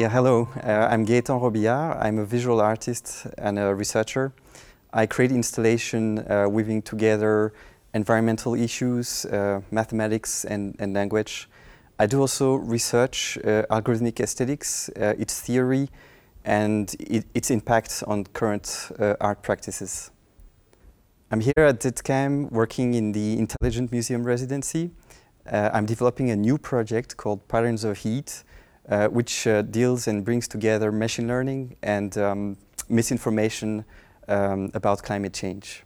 Yeah, hello. Uh, I'm Gaëtan Robillard. I'm a visual artist and a researcher. I create installation uh, weaving together environmental issues, uh, mathematics, and, and, language. I do also research uh, algorithmic aesthetics, uh, its theory, and it, its impact on current uh, art practices. I'm here at ZKM working in the Intelligent Museum residency. I'm developing a new project called Patterns of Heat, uh, which uh, deals and brings together machine learning and um, misinformation um, about climate change.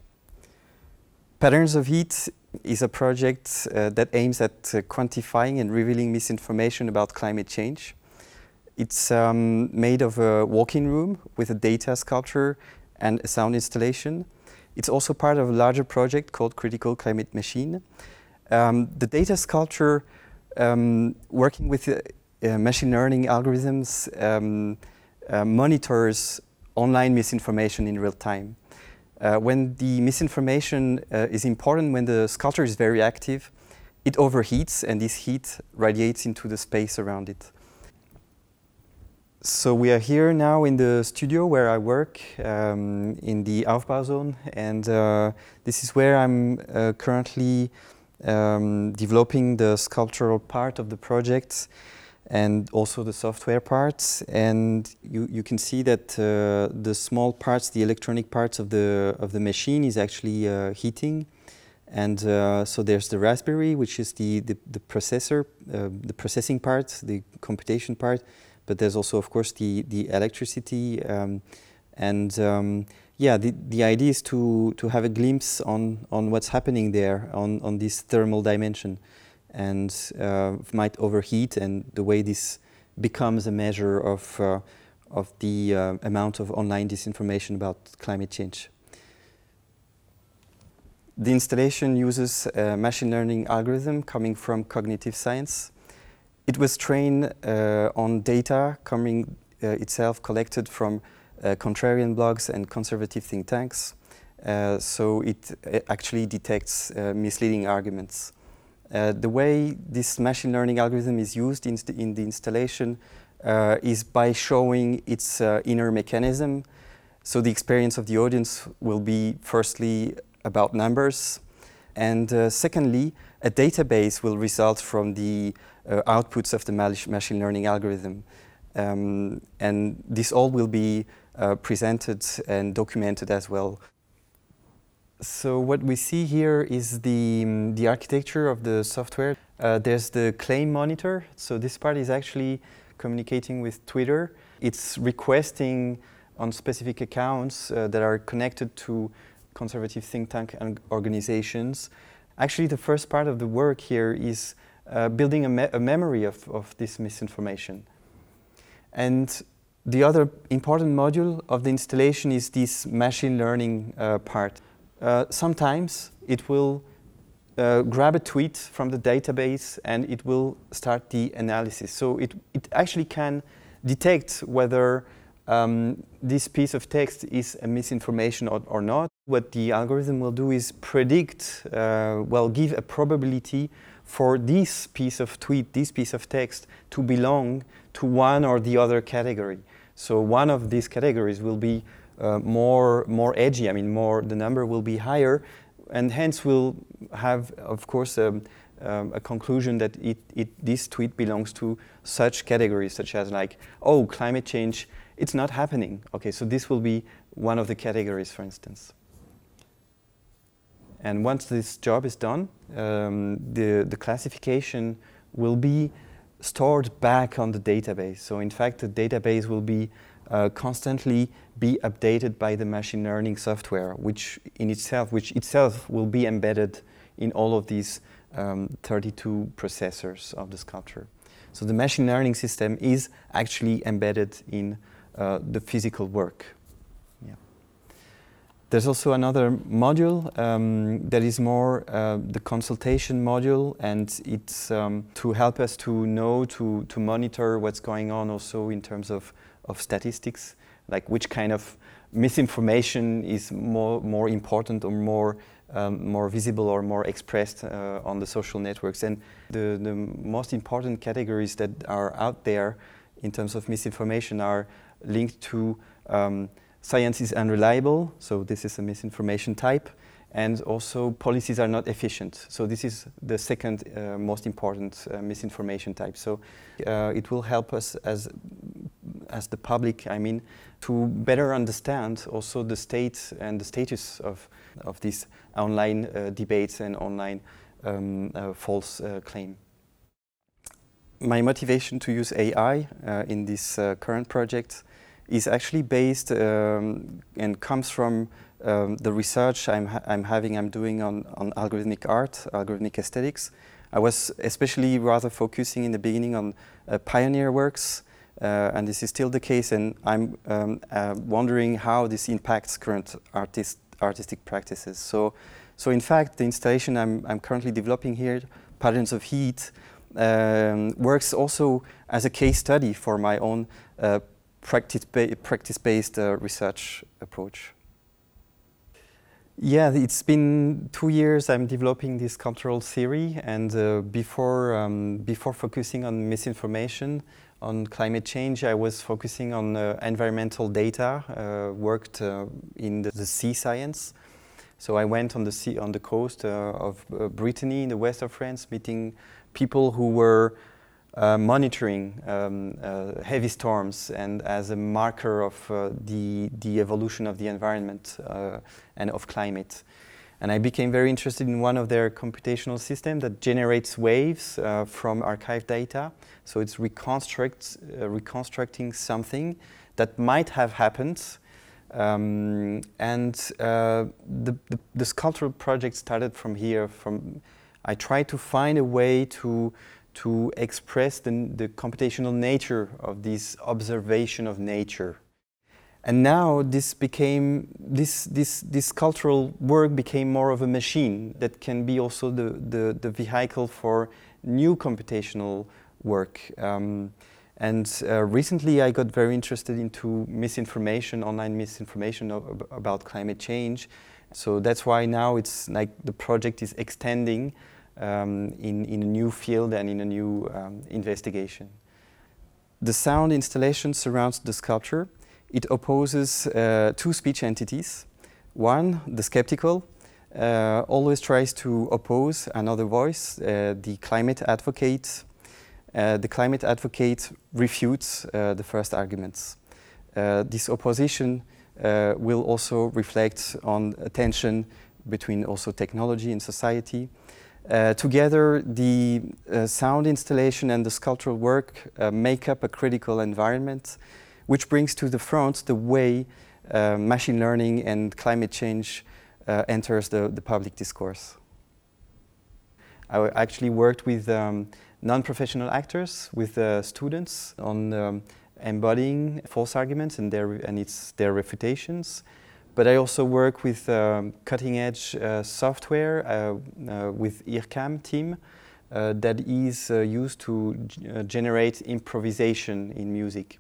Patterns of Heat is a project uh, that aims at uh, quantifying and revealing misinformation about climate change. It's um, made of a walk-in room with a data sculpture and a sound installation. It's also part of a larger project called Critical Climate Machine. Um, the data sculpture, um, working with uh, machine learning algorithms um, uh, monitors online misinformation in real time. Uh, when the misinformation uh, is important, when the sculpture is very active, it overheats and this heat radiates into the space around it. So we are here now in the studio where I work um, in the Aufbauzone and uh, this is where I'm uh, currently um, developing the sculptural part of the project and also the software parts. And you, you can see that uh, the small parts, the electronic parts of the, of the machine is actually uh, heating. And uh, so there's the Raspberry, which is the, the, the processor, uh, the processing part, the computation part. But there's also, of course, the, the electricity. Um, and um, yeah, the, the idea is to, to have a glimpse on, on what's happening there on, on this thermal dimension and uh, might overheat and the way this becomes a measure of, uh, of the uh, amount of online disinformation about climate change. The installation uses a machine learning algorithm coming from cognitive science. It was trained uh, on data coming uh, itself collected from uh, contrarian blogs and conservative think tanks. so it actually detects misleading arguments. Uh, the way this machine learning algorithm is used in, in the installation uh, is by showing its uh, inner mechanism. So the experience of the audience will be firstly about numbers, and uh, secondly, a database will result from the uh, outputs of the machine learning algorithm. Um, and this all will be uh, presented and documented as well. So what we see here is the, um, the architecture of the software. Uh, there's the claim monitor. So this part is actually communicating with Twitter. It's requesting on specific accounts uh, that are connected to conservative think tank and organizations. Actually, the first part of the work here is uh, building a, me a, memory of, of this misinformation. And the other important module of the installation is this machine learning uh, part. Uh, sometimes it will uh, grab a tweet from the database and it will start the analysis. So it, it actually can detect whether um, this piece of text is a misinformation or, or, not. What the algorithm will do is predict, uh, well, give a probability for this piece of tweet, this piece of text, to belong to one or the other category. So one of these categories will be uh, more more edgy. I mean, more the number will be higher, and hence we'll have, of course, um, um, a conclusion that it, it this tweet belongs to such categories, such as like, oh, climate change, it's not happening. Okay, so this will be one of the categories, for instance. And once this job is done, um, the the classification will be stored back on the database. So in fact, the database will be uh, constantly be updated by the machine learning software, which in itself, which itself will be embedded in all of these um, 32 processors of the sculpture. So the machine learning system is actually embedded in uh, the physical work. Yeah. There's also another module um, that is more uh, the consultation module, and it's um, to help us to know, to, to monitor what's going on also in terms of of statistics, like which kind of misinformation is more, more important or more, um, more visible or more expressed uh, on the social networks. And the, the most important categories that are out there in terms of misinformation are linked to um, science is unreliable, so this is a misinformation type, and also policies are not efficient. So this is the second uh, most important uh, misinformation type. So uh, it will help us as as the public, I mean, to better understand also the state and the status of of these online uh, debates and online um, uh, false uh, claim. My motivation to use AI in this current project is actually based um, and comes from um, the research I'm, ha I'm having, I'm doing on, on algorithmic art, algorithmic aesthetics. I was especially rather focusing in the beginning on uh, pioneer works, uh, and this is still the case, and I'm um, uh, wondering how this impacts current artist, artistic practices. So, so in fact, the installation I'm, I'm currently developing here, Patterns of Heat, um, works also as a case study for my own uh, practice-based practice uh, research approach. Yeah, it's been two years I'm developing this cultural theory and uh, before, um, before focusing on misinformation, on climate change, I was focusing on uh, environmental data, uh, worked uh, in the, the, sea science. So I went on the sea, on the coast uh, of uh, Brittany in the west of France, meeting people who were uh, monitoring um, heavy storms and as a marker of the, the evolution of the environment and of climate. And I became very interested in one of their computational systems that generates waves uh, from archived data. So it's reconstructs, uh, reconstructing something that might have happened um, and uh, the, the, the, sculptural project started from here. From I tried to find a way to to express the, the computational nature of this observation of nature. And now this became, this, this, this cultural work became more of a machine that can be also the, the, the vehicle for new computational work. Um, and uh, recently I got very interested into misinformation, online misinformation of, about climate change. So that's why now it's like the project is extending um, in, in a new field and in a new um, investigation. The sound installation surrounds the sculpture. It opposes uh, two speech entities. One, the skeptical, uh, always tries to oppose another voice, uh, the climate advocate. Uh, the climate advocate refutes uh, the first arguments. Uh, this opposition will also reflect on a tension between also technology and society. Uh, together, the uh, sound installation and the sculptural work uh, make up a critical environment, which brings to the front the way uh, machine learning and climate change uh, enters the, the public discourse. I actually worked with um, non-professional actors, with uh, students on um, embodying false arguments and their, and its, their refutations, but I also work with um, cutting edge uh, software uh, uh, with IRCAM team that is used to generate improvisation in music.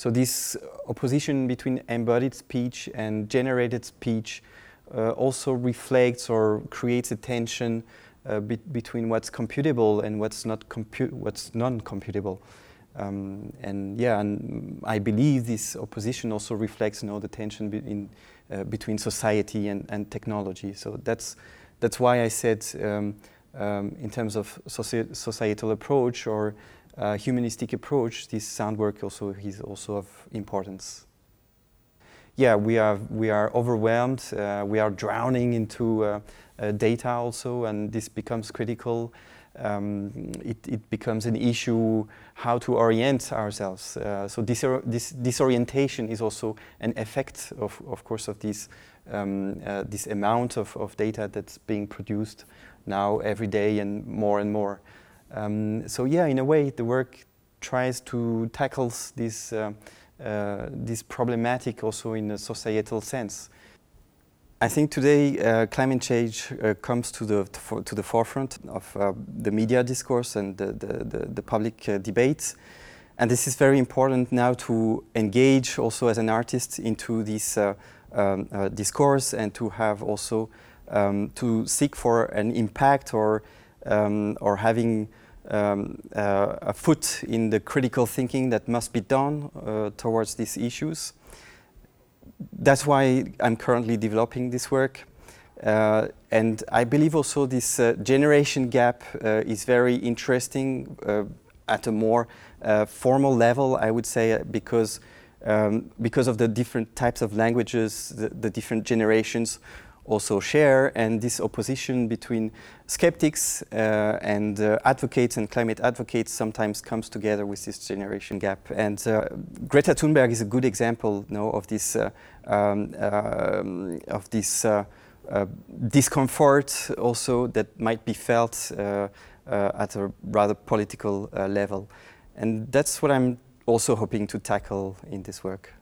So this opposition between embodied speech and generated speech also reflects or creates a tension be between what's computable and what's not compu what's non-computable. Um, and yeah, and I believe this opposition also reflects you know, the tension in uh, between society and, and technology. So that's, that's why I said um, um, in terms of soci societal approach or humanistic approach, this sound work also is also of importance. Yeah, we are, we are overwhelmed, uh, we are drowning into uh, uh, data also, and this becomes critical um, it, it, becomes an issue how to orient ourselves. Uh, so this, this disorientation is also an effect, of, of course, of this, um, uh, this amount of, of data that's being produced now every day and more and more. Um, so yeah, in a way, the work tries to tackle this, uh, uh, this problematic also in a societal sense. I think today uh, climate change uh, comes to the, to, the forefront of uh, the media discourse and the, the, the, the public uh, debates. And this is very important now to engage also as an artist into this um, discourse and to have also um, to seek for an impact or, um, or having um, uh, a foot in the critical thinking that must be done uh, towards these issues. That's why I'm currently developing this work. Uh, and I believe also this uh, generation gap uh, is very interesting uh, at a more formal level, I would say, because um, because of the different types of languages, the, the different generations also share, and this opposition between skeptics uh, and uh, advocates and climate advocates sometimes comes together with this generation gap. And uh, Greta Thunberg is a good example you know, of this, uh, um, um, of this uh, uh, discomfort also that might be felt at a rather political level. And that's what I'm also hoping to tackle in this work.